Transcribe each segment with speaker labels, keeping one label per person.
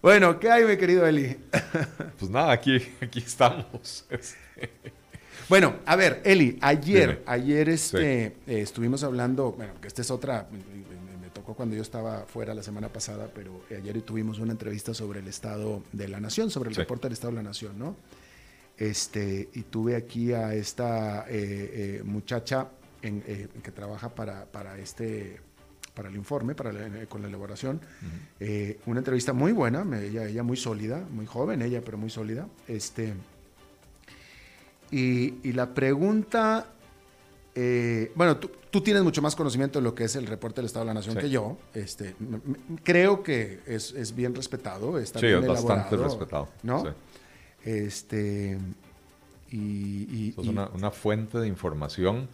Speaker 1: Bueno, ¿qué hay, mi querido Eli?
Speaker 2: Pues nada, aquí, aquí estamos.
Speaker 1: Bueno, a ver, Eli, ayer, ayer este, eh, estuvimos hablando, bueno, que esta es otra, me, tocó cuando yo estaba fuera la semana pasada, pero ayer tuvimos una entrevista sobre el estado de la nación, sobre el reporte del estado de la nación, ¿no? Este, y tuve aquí a esta eh, eh, muchacha que trabaja para, para este para el informe, para con la elaboración. una entrevista muy buena, ella, ella muy sólida, muy joven ella, pero muy sólida. Este, y, la pregunta, eh, bueno, tú, tienes mucho más conocimiento de lo que es el reporte del Estado de la Nación que yo. Este, creo que es, bien respetado, está
Speaker 2: sí,
Speaker 1: bien
Speaker 2: bastante respetado.
Speaker 1: ¿No? Este, y,
Speaker 2: es una, fuente de información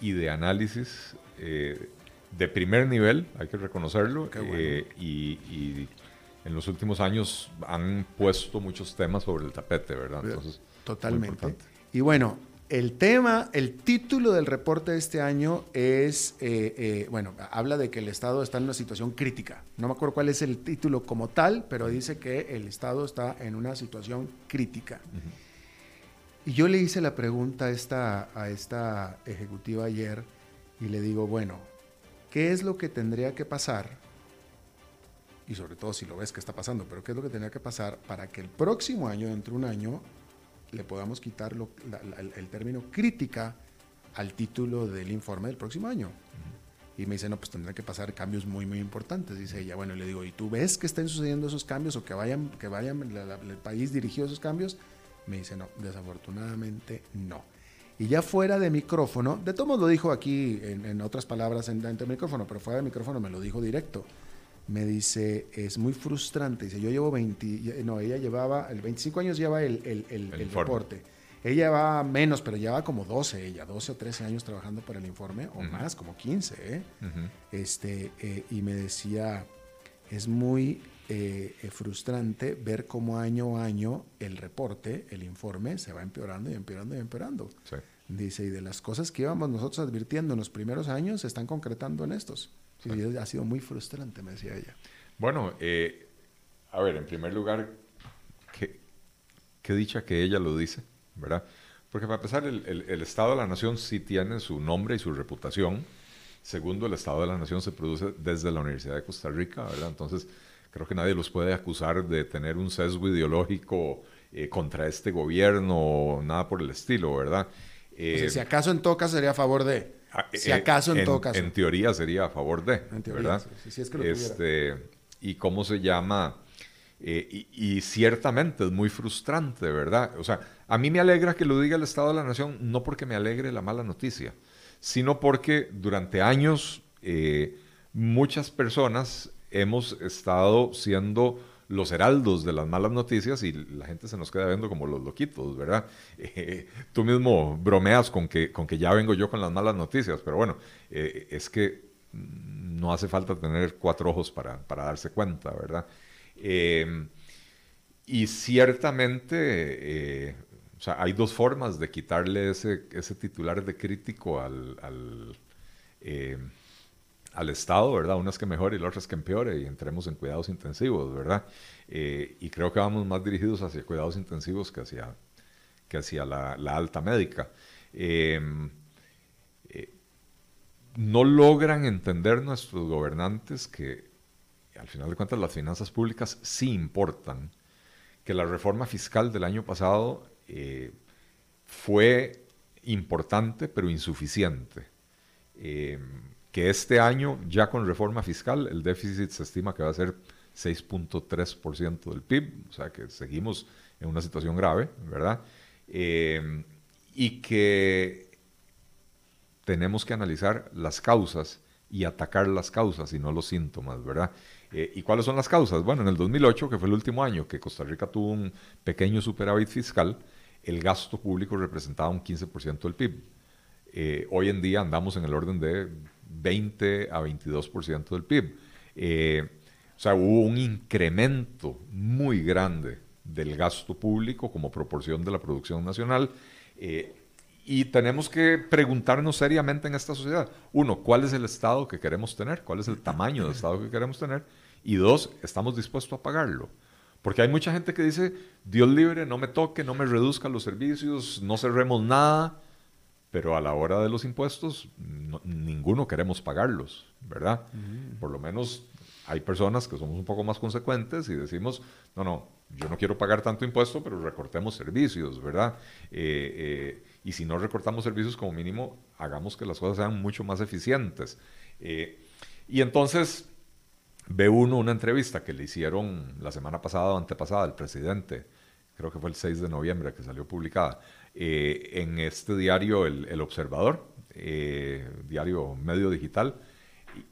Speaker 2: y de análisis eh, de primer nivel, hay que reconocerlo. Eh, y, en los últimos años han puesto muchos temas sobre el tapete, ¿verdad?
Speaker 1: Entonces, Totalmente. Y bueno, el tema, el título del reporte de este año es, eh, eh, bueno, habla de que el Estado está en una situación crítica. No me acuerdo cuál es el título como tal, pero dice que el Estado está en una situación crítica. Y yo le hice la pregunta a esta, a esta ejecutiva ayer y le digo, bueno, ¿qué es lo que tendría que pasar? Y sobre todo si lo ves que está pasando, pero ¿qué es lo que tendría que pasar para que el próximo año, dentro de un año, le podamos quitar el término crítica al título del informe del próximo año. Y me dice, no, pues tendrán que pasar cambios muy, muy importantes. Dice ella, bueno, le digo, ¿y tú ves que estén sucediendo esos cambios o que vayan, que vayan el país dirigido a esos cambios? Me dice, no, desafortunadamente no. Y ya fuera de micrófono, de todos lo dijo aquí en, otras palabras en, dentro del micrófono, pero fuera de micrófono me lo dijo directo me dice, es muy frustrante. Dice, yo llevo 20, no, ella llevaba, el 25 años lleva el, el, el, el reporte. Ella va menos, pero lleva como 12, ella, 12 o 13 años trabajando para el informe, o más, como 15, ¿eh? este, eh, y me decía, es muy eh, frustrante ver cómo año a año el reporte, el informe, se va empeorando y empeorando y empeorando. Dice, y de las cosas que íbamos nosotros advirtiendo en los primeros años, se están concretando en estos ha sido muy frustrante, me decía ella.
Speaker 2: Bueno, eh, a ver, en primer lugar, qué, dicha que ella lo dice, ¿verdad? Porque para empezar, el, Estado de la Nación sí tiene su nombre y su reputación. Segundo, el Estado de la Nación se produce desde la Universidad de Costa Rica, ¿verdad? Entonces, creo que nadie los puede acusar de tener un sesgo ideológico eh, contra este gobierno, nada por el estilo, ¿verdad?
Speaker 1: si acaso en todo caso sería a favor de... Ah, si eh, acaso en, todo caso.
Speaker 2: En teoría sería a favor de, ¿verdad?
Speaker 1: Sí, es que lo
Speaker 2: este, y cómo se llama... Eh, y, ciertamente es muy frustrante, ¿verdad? O sea, a mí me alegra que lo diga el Estado de la Nación, no porque me alegre la mala noticia, sino porque durante años eh, muchas personas hemos estado siendo los heraldos de las malas noticias y la gente se nos queda viendo como los loquitos, ¿verdad? Eh, tú mismo bromeas con que, con que ya vengo yo con las malas noticias, pero bueno, eh, es que no hace falta tener cuatro ojos para, para darse cuenta, ¿verdad? Eh, y ciertamente, o sea, hay dos formas de quitarle ese, ese titular de crítico al, al al Estado, ¿verdad? Unas que mejore y las otras que empeore y entremos en cuidados intensivos, ¿verdad? Eh, y creo que vamos más dirigidos hacia cuidados intensivos que hacia, que hacia la, alta médica. Em, eh, no logran entender nuestros gobernantes que al final de cuentas las finanzas públicas sí importan, que la reforma fiscal del año pasado eh, fue importante pero insuficiente. Que este año, ya con reforma fiscal, el déficit se estima que va a ser 6.3% del PIB, o sea que seguimos en una situación grave, ¿verdad? Eh, y que tenemos que analizar las causas y atacar las causas y no los síntomas, ¿verdad? Eh, ¿Y cuáles son las causas? Bueno, en el 2008, que fue el último año que Costa Rica tuvo un pequeño superávit fiscal, el gasto público representaba un 15% del PIB. Eh, hoy en día andamos en el orden de 20 a 22% del PIB. Eh, o sea, hubo un incremento muy grande del gasto público como proporción de la producción nacional. Eh, y tenemos que preguntarnos seriamente en esta sociedad, uno, ¿cuál es el Estado que queremos tener? ¿Cuál es el tamaño del Estado que queremos tener? Y dos, ¿estamos dispuestos a pagarlo? Porque hay mucha gente que dice, Dios libre, no me toque, no me reduzca los servicios, no cerremos nada, pero a la hora de los impuestos, ninguno queremos pagarlos, ¿verdad? Por lo menos hay personas que somos un poco más consecuentes y decimos, no, no, yo no quiero pagar tanto impuesto, pero recortemos servicios, ¿verdad? Eh, eh, y si no recortamos servicios, como mínimo, hagamos que las cosas sean mucho más eficientes. Eh, y entonces ve uno una entrevista que le hicieron la semana pasada o antepasada al presidente, creo que fue el 6 de noviembre que salió publicada, en este diario El, Observador, diario medio digital,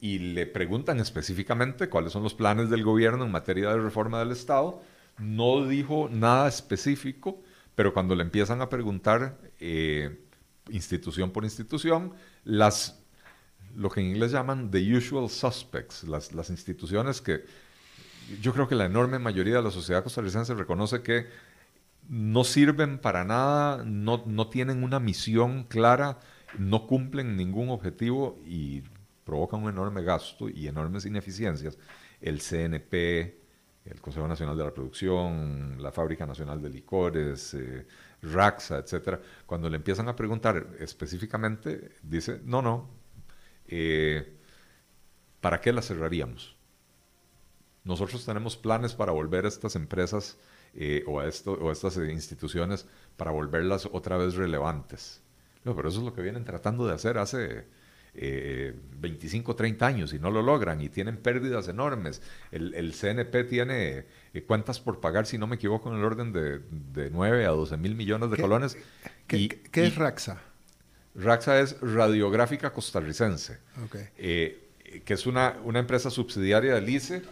Speaker 2: y le preguntan específicamente cuáles son los planes del gobierno en materia de reforma del Estado. No dijo nada específico, pero cuando le empiezan a preguntar eh, institución por institución, las, lo que en inglés llaman the usual suspects, las, las instituciones que yo creo que la enorme mayoría de la sociedad costarricense reconoce que no sirven para nada, no, no tienen una misión clara, no cumplen ningún objetivo y provocan un enorme gasto y enormes ineficiencias, el CNP, el Consejo Nacional de la Producción, la Fábrica Nacional de Licores, eh, Raxa, etcétera, cuando le empiezan a preguntar específicamente, dice, no, no, eh, ¿para qué las cerraríamos? Nosotros tenemos planes para volver a estas empresas eh, o, a esto, o a estas instituciones para volverlas otra vez relevantes. No, pero eso es lo que vienen tratando de hacer hace 25, 30 años y no lo logran y tienen pérdidas enormes. El, CNP tiene eh, cuentas por pagar, si no me equivoco, en el orden de, de 9 a 12 mil millones de colones.
Speaker 1: ¿Qué, ¿qué es Raxa?
Speaker 2: Raxa es Radiográfica Costarricense,
Speaker 1: okay.
Speaker 2: Eh, que es una, una, empresa subsidiaria del ICE,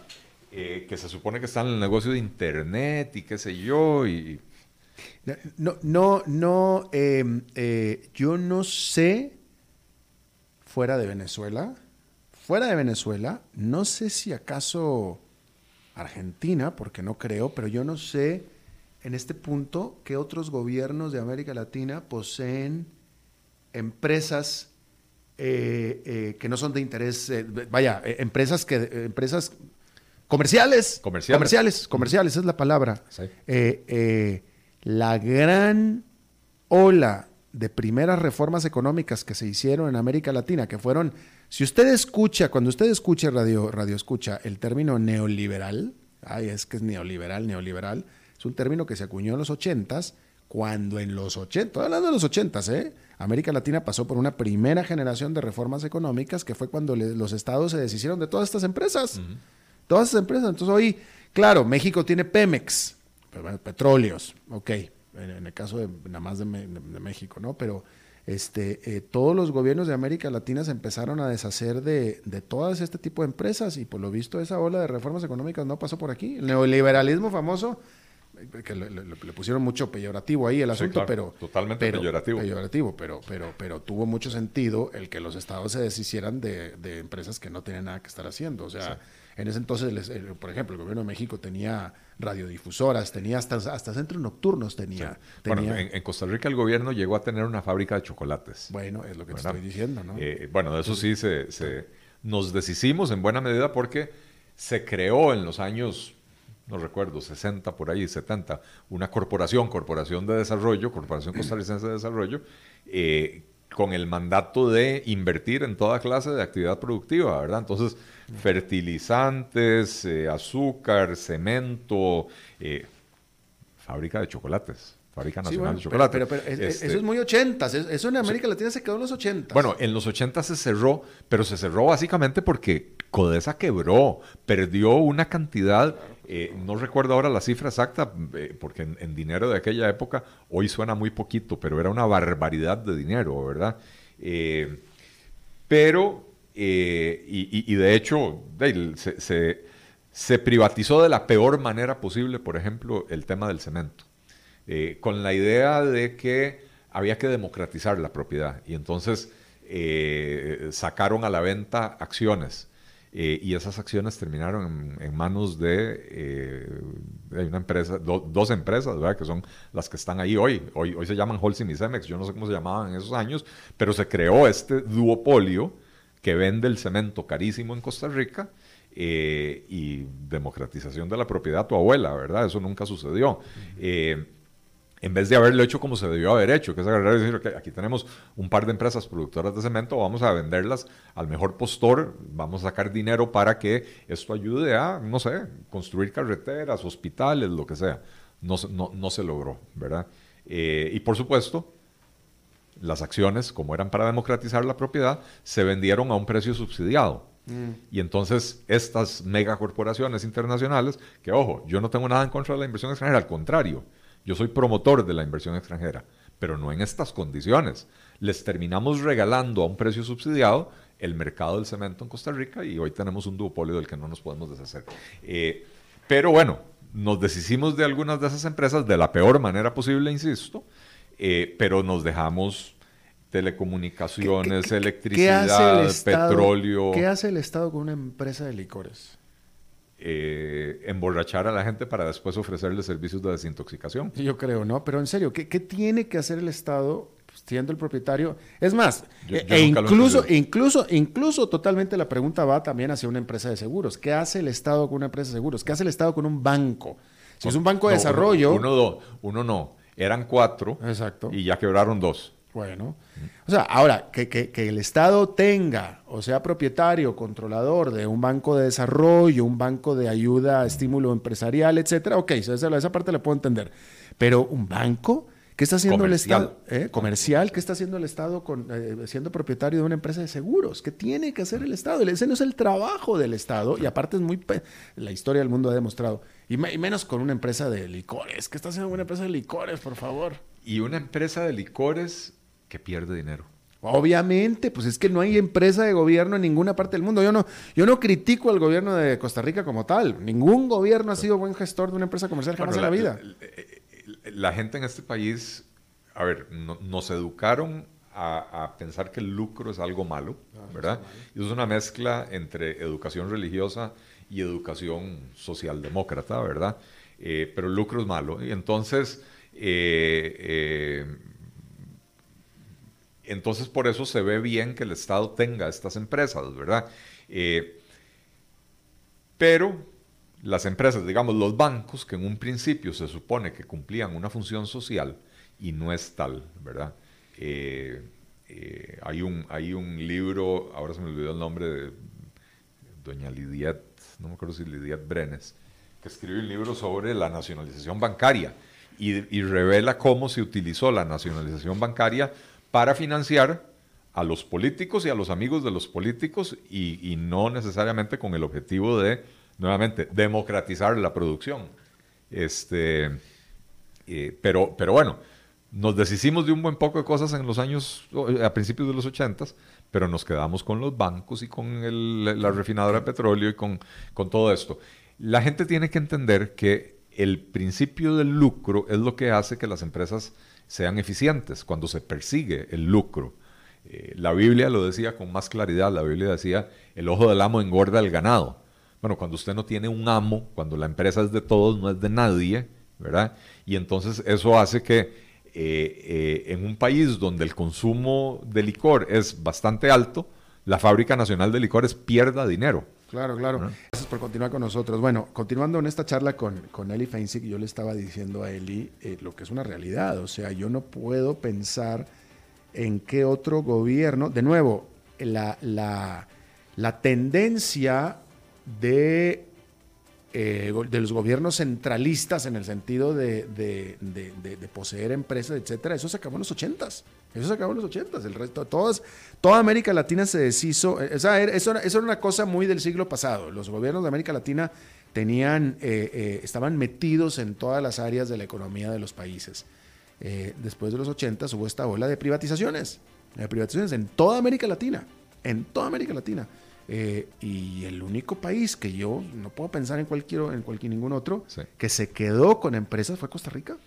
Speaker 2: eh, que se supone que está en el negocio de Internet y qué sé yo. Y...
Speaker 1: No, no, no, em, yo no sé fuera de Venezuela. Fuera de Venezuela, no sé si acaso Argentina, porque no creo, pero yo no sé en este punto qué otros gobiernos de América Latina poseen empresas eh, eh, que no son de interés, eh, vaya, empresas que empresas comerciales,
Speaker 2: comerciales,
Speaker 1: comerciales, comerciales es la palabra. la gran ola de primeras reformas económicas que se hicieron en América Latina, que fueron, si usted escucha, cuando usted escuche radio, radio escucha el término neoliberal, ay, es que es neoliberal, neoliberal, es un término que se acuñó en los ochentas, cuando en los ochentas, hablando de los ochentas, ¿eh? América Latina pasó por una primera generación de reformas económicas que fue cuando los estados se deshicieron de todas estas empresas. Todas estas empresas. Entonces hoy, claro, México tiene Pemex, petróleos, ok, en, el caso de nada más de, México, ¿no? Pero este, eh, todos los gobiernos de América Latina se empezaron a deshacer de, de todas este tipo de empresas y por lo visto esa ola de reformas económicas no pasó por aquí. El neoliberalismo famoso, eh, que le, pusieron mucho peyorativo ahí el asunto, pero
Speaker 2: totalmente peyorativo.
Speaker 1: peyorativo, pero pero pero tuvo mucho sentido el que los estados se deshicieran de, de empresas que no tenían nada que estar haciendo, o sea, en ese entonces, por ejemplo, el gobierno de México tenía radiodifusoras, tenía hasta, hasta centros nocturnos tenía.
Speaker 2: Bueno, en, Costa Rica el gobierno llegó a tener una fábrica de chocolates.
Speaker 1: Bueno, es lo que te estoy diciendo, ¿no?
Speaker 2: Eh, bueno, de eso sí se, nos deshicimos en buena medida porque se creó en los años, no recuerdo, 60 por ahí, 70, una corporación, Corporación de Desarrollo, Corporación Costarricense de Desarrollo, eh, con el mandato de invertir en toda clase de actividad productiva, ¿verdad? Entonces, fertilizantes, eh, azúcar, cemento, eh, fábrica de chocolates. Fábrica Nacional de Chocolates.
Speaker 1: Pero, este eso es muy 80. Eso en América Latina se quedó en los 80.
Speaker 2: Bueno, en los 80 se cerró, pero se cerró básicamente porque Codesa quebró, perdió una cantidad, eh, no recuerdo ahora la cifra exacta, porque en, dinero de aquella época hoy suena muy poquito, pero era una barbaridad de dinero, ¿verdad? pero eh, y, de hecho, se, privatizó de la peor manera posible, por ejemplo, el tema del cemento, eh, con la idea de que había que democratizar la propiedad. Y entonces eh, sacaron a la venta acciones. Y esas acciones terminaron en, manos de, una empresa, dos empresas, ¿verdad? que son las que están ahí hoy. hoy. Hoy se llaman Holcim y Cemex, yo no sé cómo se llamaban en esos años, pero se creó este duopolio que vende el cemento carísimo en Costa Rica eh, y democratización de la propiedad tu abuela, ¿verdad? Eso nunca sucedió. Eh, en vez de haberlo hecho como se debió haber hecho, que es agarrar y decir, que aquí tenemos un par de empresas productoras de cemento, vamos a venderlas al mejor postor, vamos a sacar dinero para que esto ayude a, no sé, construir carreteras, hospitales, lo que sea. No, no, se logró, ¿verdad? Eh, y por supuesto, las acciones, como eran para democratizar la propiedad, se vendieron a un precio subsidiado. Mm. Y entonces estas megacorporaciones internacionales, que ojo, yo no tengo nada en contra de la inversión extranjera, al contrario, yo soy promotor de la inversión extranjera, pero no en estas condiciones. Les terminamos regalando a un precio subsidiado el mercado del cemento en Costa Rica y hoy tenemos un duopolio del que no nos podemos deshacer. Eh, pero bueno, nos deshicimos de algunas de esas empresas de la peor manera posible, insisto, eh, pero nos dejamos telecomunicaciones, electricidad, petróleo.
Speaker 1: ¿Qué hace el Estado con una empresa de licores?
Speaker 2: Eh, emborrachar a la gente para después ofrecerle servicios de desintoxicación.
Speaker 1: Yo creo, ¿no? Pero en serio, ¿qué, tiene que hacer el Estado pues, siendo el propietario? Es más, e, e incluso, incluso, incluso totalmente la pregunta va también hacia una empresa de seguros. ¿Qué hace el Estado con una empresa de seguros? ¿Qué hace el Estado con un banco? Si es un banco de desarrollo...
Speaker 2: Uno, uno no, eran cuatro
Speaker 1: Exacto.
Speaker 2: y ya quebraron dos.
Speaker 1: Bueno, o sea, ahora, que, que, el Estado tenga o sea propietario, controlador de un banco de desarrollo, un banco de ayuda, estímulo empresarial, etcétera, ok, esa, esa parte la puedo entender. Pero un banco, ¿qué está haciendo el Estado? ¿Eh? Comercial, ¿qué está haciendo el Estado con, eh, siendo propietario de una empresa de seguros? ¿Qué tiene que hacer el Estado? Ese no es el trabajo del Estado y aparte es muy... La historia del mundo ha demostrado. Y, y menos con una empresa de licores. ¿Qué está haciendo una empresa de licores, por favor?
Speaker 2: Y una empresa de licores que pierde dinero.
Speaker 1: Obviamente, pues es que no hay empresa de gobierno en ninguna parte del mundo. Yo no, yo no critico al gobierno de Costa Rica como tal. Ningún gobierno ha sido buen gestor de una empresa comercial jamás en la, vida.
Speaker 2: La, gente en este país, a ver, nos educaron a, pensar que el lucro es algo malo, ah, ¿verdad? Y es una mezcla entre educación religiosa y educación socialdemócrata, ¿verdad? Eh, pero el lucro es malo. Y entonces, eh, eh, entonces, por eso se ve bien que el Estado tenga estas empresas, ¿verdad? Eh, pero las empresas, digamos, los bancos, que en un principio se supone que cumplían una función social y no es tal, ¿verdad? Eh, eh, hay, un, hay un libro, ahora se me olvidó el nombre de doña Lidiet, no me acuerdo si Lidiet Brenes, que escribe un libro sobre la nacionalización bancaria y, y revela cómo se utilizó la nacionalización bancaria para financiar a los políticos y a los amigos de los políticos y, no necesariamente con el objetivo de, nuevamente, democratizar la producción. Este, eh, pero, pero bueno, nos deshicimos de un buen poco de cosas en los años, a principios de los ochentas, pero nos quedamos con los bancos y con la refinadora de petróleo y con, con todo esto. La gente tiene que entender que el principio del lucro es lo que hace que las empresas sean eficientes, cuando se persigue el lucro. Eh, la Biblia lo decía con más claridad, la Biblia decía, el ojo del amo engorda el ganado. Bueno, cuando usted no tiene un amo, cuando la empresa es de todos, no es de nadie, ¿verdad? Y entonces eso hace que eh, eh, en un país donde el consumo de licor es bastante alto, la Fábrica Nacional de Licores pierda dinero.
Speaker 1: Claro, claro. Gracias por continuar con nosotros. Bueno, continuando en esta charla con, con Eli Feinzig, yo le estaba diciendo a Eli eh, lo que es una realidad. O sea, yo no puedo pensar en qué otro gobierno, de nuevo, la, la, la tendencia de, eh, de los gobiernos centralistas en el sentido de, poseer empresas, etcétera, eso se acabó en los ochentas. Eso se acabó en los ochentas. El resto, todas, toda América Latina se deshizo. Eh, o sea, eso, era una cosa muy del siglo pasado. Los gobiernos de América Latina tenían, eh, estaban metidos en todas las áreas de la economía de los países. después de los ochentas hubo esta ola de privatizaciones. De privatizaciones en toda América Latina. En toda América Latina. Y el único país que yo no puedo pensar en cualquier, en cualquier ningún otro que se quedó con empresas fue Costa Rica.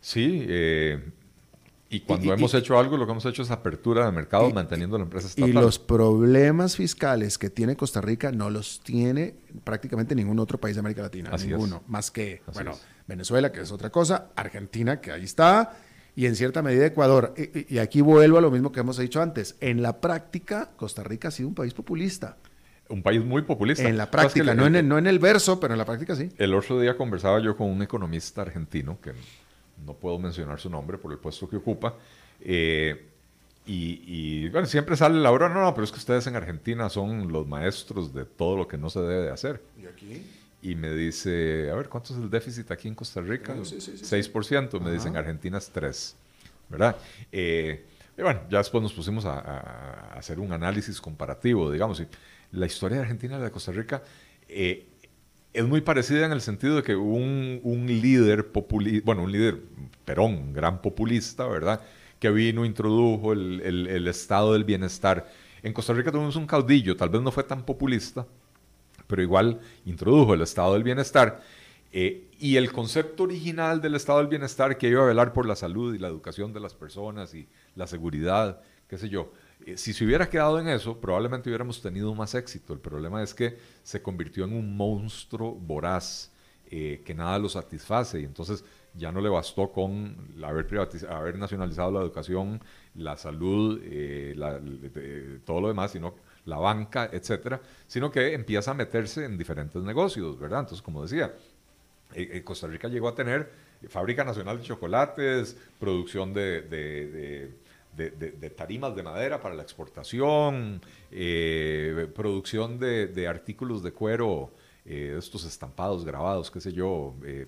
Speaker 2: Sí, y cuando hemos hecho algo, lo que hemos hecho es apertura de mercado manteniendo la empresa estatal.
Speaker 1: Y los problemas fiscales que tiene Costa Rica no los tiene prácticamente ningún otro país de América Latina. ninguno. Más que, bueno, Venezuela, que es otra cosa, Argentina, que ahí está, y en cierta medida Ecuador. Y, aquí vuelvo a lo mismo que hemos dicho antes. En la práctica, Costa Rica ha sido un país populista.
Speaker 2: un país muy populista.
Speaker 1: En la práctica, no, en el, no en el verso, pero en la práctica sí.
Speaker 2: El otro día conversaba yo con un economista argentino, que no puedo mencionar su nombre por el puesto que ocupa, eh, y, bueno, siempre sale la hora, no, no, pero es que ustedes en Argentina son los maestros de todo lo que no se debe de hacer.
Speaker 1: ¿Y aquí?
Speaker 2: Y me dice, a ver, ¿cuánto es el déficit aquí en Costa Rica? 6%, me dicen, Argentina es 3%, ¿verdad? Eh, y bueno, ya después nos pusimos a, hacer un análisis comparativo, digamos, y la historia de Argentina y la de Costa Rica eh, es muy parecida en el sentido de que un, un líder populista, bueno, un líder, Perón, un gran populista, ¿verdad? Que vino, introdujo el, el, estado del bienestar. En Costa Rica tuvimos un caudillo, tal vez no fue tan populista, pero igual introdujo el estado del bienestar. Eh, y el concepto original del estado del bienestar que iba a velar por la salud y la educación de las personas y la seguridad, qué sé yo, eh, si se hubiera quedado en eso, probablemente hubiéramos tenido más éxito. El problema es que se convirtió en un monstruo voraz eh, que nada lo satisface y entonces ya no le bastó con haber, nacionalizado la educación, la salud, todo lo demás, sino la banca, etcétera, sino que empieza a meterse en diferentes negocios, ¿verdad? Entonces, como decía, Costa Rica llegó a tener fábrica nacional de chocolates, producción de de, tarimas de madera para la exportación, eh, producción de, artículos de cuero, eh, estos estampados, grabados, qué sé yo, eh,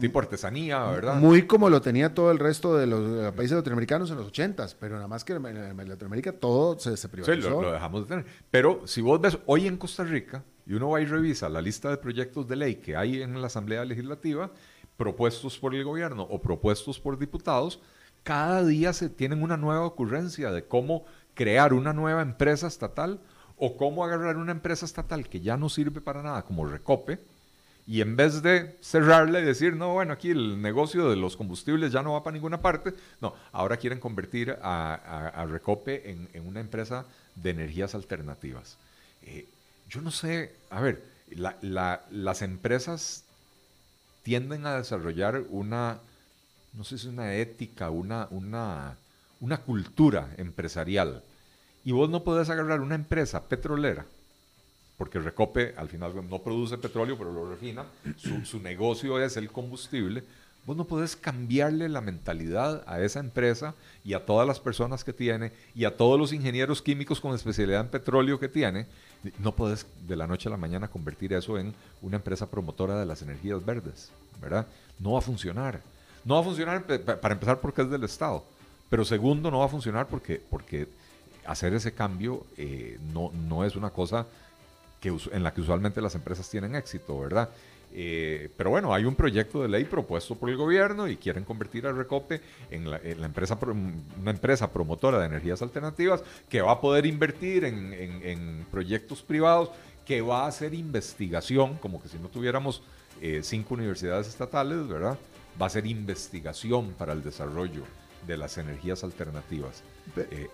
Speaker 2: tipo artesanía, ¿verdad?
Speaker 1: Muy como lo tenía todo el resto de los países latinoamericanos en los ochentas, pero nada más que en, Latinoamérica todo se, se privatizó.
Speaker 2: Sí, lo, dejamos de tener. Pero si vos ves hoy en Costa Rica, y uno va y revisa la lista de proyectos de ley que hay en la Asamblea Legislativa, propuestos por el gobierno o propuestos por diputados, cada día se tienen una nueva ocurrencia de cómo crear una nueva empresa estatal o cómo agarrar una empresa estatal que ya no sirve para nada, como Recope, y en vez de cerrarla y decir, no, bueno, aquí el negocio de los combustibles ya no va para ninguna parte, no, ahora quieren convertir a, Recope en, una empresa de energías alternativas. Eh, yo no sé, a ver, las empresas tienden a desarrollar una no sé si una ética, una, una, una cultura empresarial. Y vos no podés agarrar una empresa petrolera, porque Recope al final no produce petróleo, pero lo refina, su, negocio es el combustible. Vos no podés cambiarle la mentalidad a esa empresa y a todas las personas que tiene y a todos los ingenieros químicos con especialidad en petróleo que tiene. No podés de la noche a la mañana convertir eso en una empresa promotora de las energías verdes, ¿verdad? No va a funcionar. No va a funcionar para empezar porque es del Estado, pero segundo no va a funcionar porque, porque hacer ese cambio eh, no, no es una cosa que, en la que usualmente las empresas tienen éxito, ¿verdad? Eh, pero bueno, hay un proyecto de ley propuesto por el gobierno y quieren convertir a Recope en la, empresa, una empresa promotora de energías alternativas que va a poder invertir en, en, proyectos privados, que va a hacer investigación, como que si no tuviéramos eh, cinco universidades estatales, ¿verdad? va a ser investigación para el desarrollo de las energías alternativas.
Speaker 1: Eh,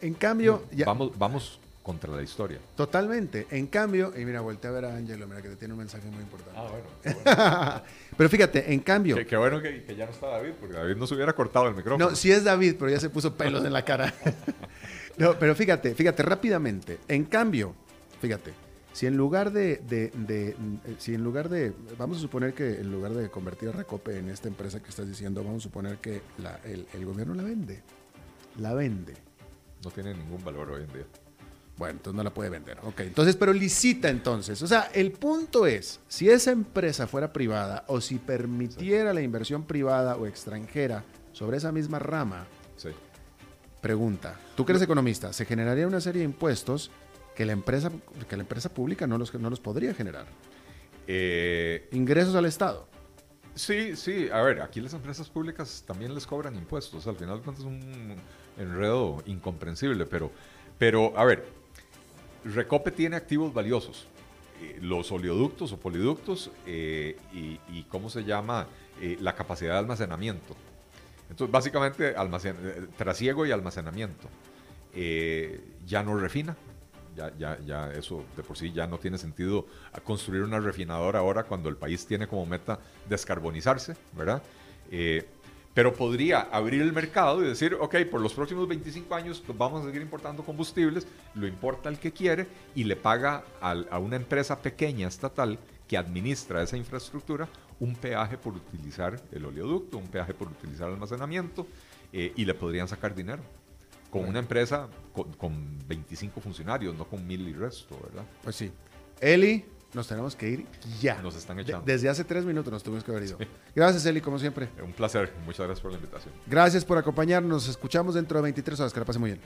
Speaker 1: en cambio,
Speaker 2: vamos, vamos contra la historia.
Speaker 1: Totalmente. En cambio, y mira, voltea a ver a Angelo, mira que te tiene un mensaje muy importante.
Speaker 2: Ah, bueno.
Speaker 1: pero fíjate, en cambio.
Speaker 2: Qué, bueno que, ya no está David, porque David no se hubiera cortado el micrófono.
Speaker 1: No, sí es David, pero ya se puso pelos en la cara. no, pero fíjate, fíjate rápidamente. En cambio, fíjate, si en lugar de, eh, si en lugar de, vamos a suponer que en lugar de convertir a Recope en esta empresa que estás diciendo, vamos a suponer que el, gobierno la vende. La vende.
Speaker 2: No tiene ningún valor hoy en día.
Speaker 1: Bueno, entonces no la puede vender. Ok, entonces, pero licita entonces. O sea, el punto es, si esa empresa fuera privada o si permitiera la inversión privada o extranjera sobre esa misma rama, sí. pregunta, tú que eres economista, ¿se generaría una serie de impuestos que la empresa, que la empresa pública no los, no los podría generar. Eh, Ingresos al Estado.
Speaker 2: Sí, sí. A ver, aquí las empresas públicas también les cobran impuestos. Al final es un enredo incomprensible, pero, pero a ver, Recope tiene activos valiosos. Eh, los oleoductos o poliductos eh, y, cómo se llama la capacidad de almacenamiento. Entonces, básicamente, almacen trasiego y almacenamiento. ya no refina, ya, ya, ya eso de por sí ya no tiene sentido construir una refinadora ahora cuando el país tiene como meta descarbonizarse, ¿verdad? Eh, pero podría abrir el mercado y decir, ok, por los próximos 25 años vamos a seguir importando combustibles, lo importa el que quiere y le paga a una empresa pequeña estatal que administra esa infraestructura un peaje por utilizar el oleoducto, un peaje por utilizar el almacenamiento eh, y le podrían sacar dinero. Con una empresa con, 25 funcionarios, no con mil y resto, ¿verdad?
Speaker 1: Pues sí. Eli, nos tenemos que ir ya.
Speaker 2: Nos están echando.
Speaker 1: desde hace tres minutos nos tuvimos que haber ido. Gracias, Eli, como siempre.
Speaker 2: Un placer. Muchas gracias por la invitación.
Speaker 1: Gracias por acompañarnos. Nos escuchamos dentro de 23 horas. Que la pase muy bien.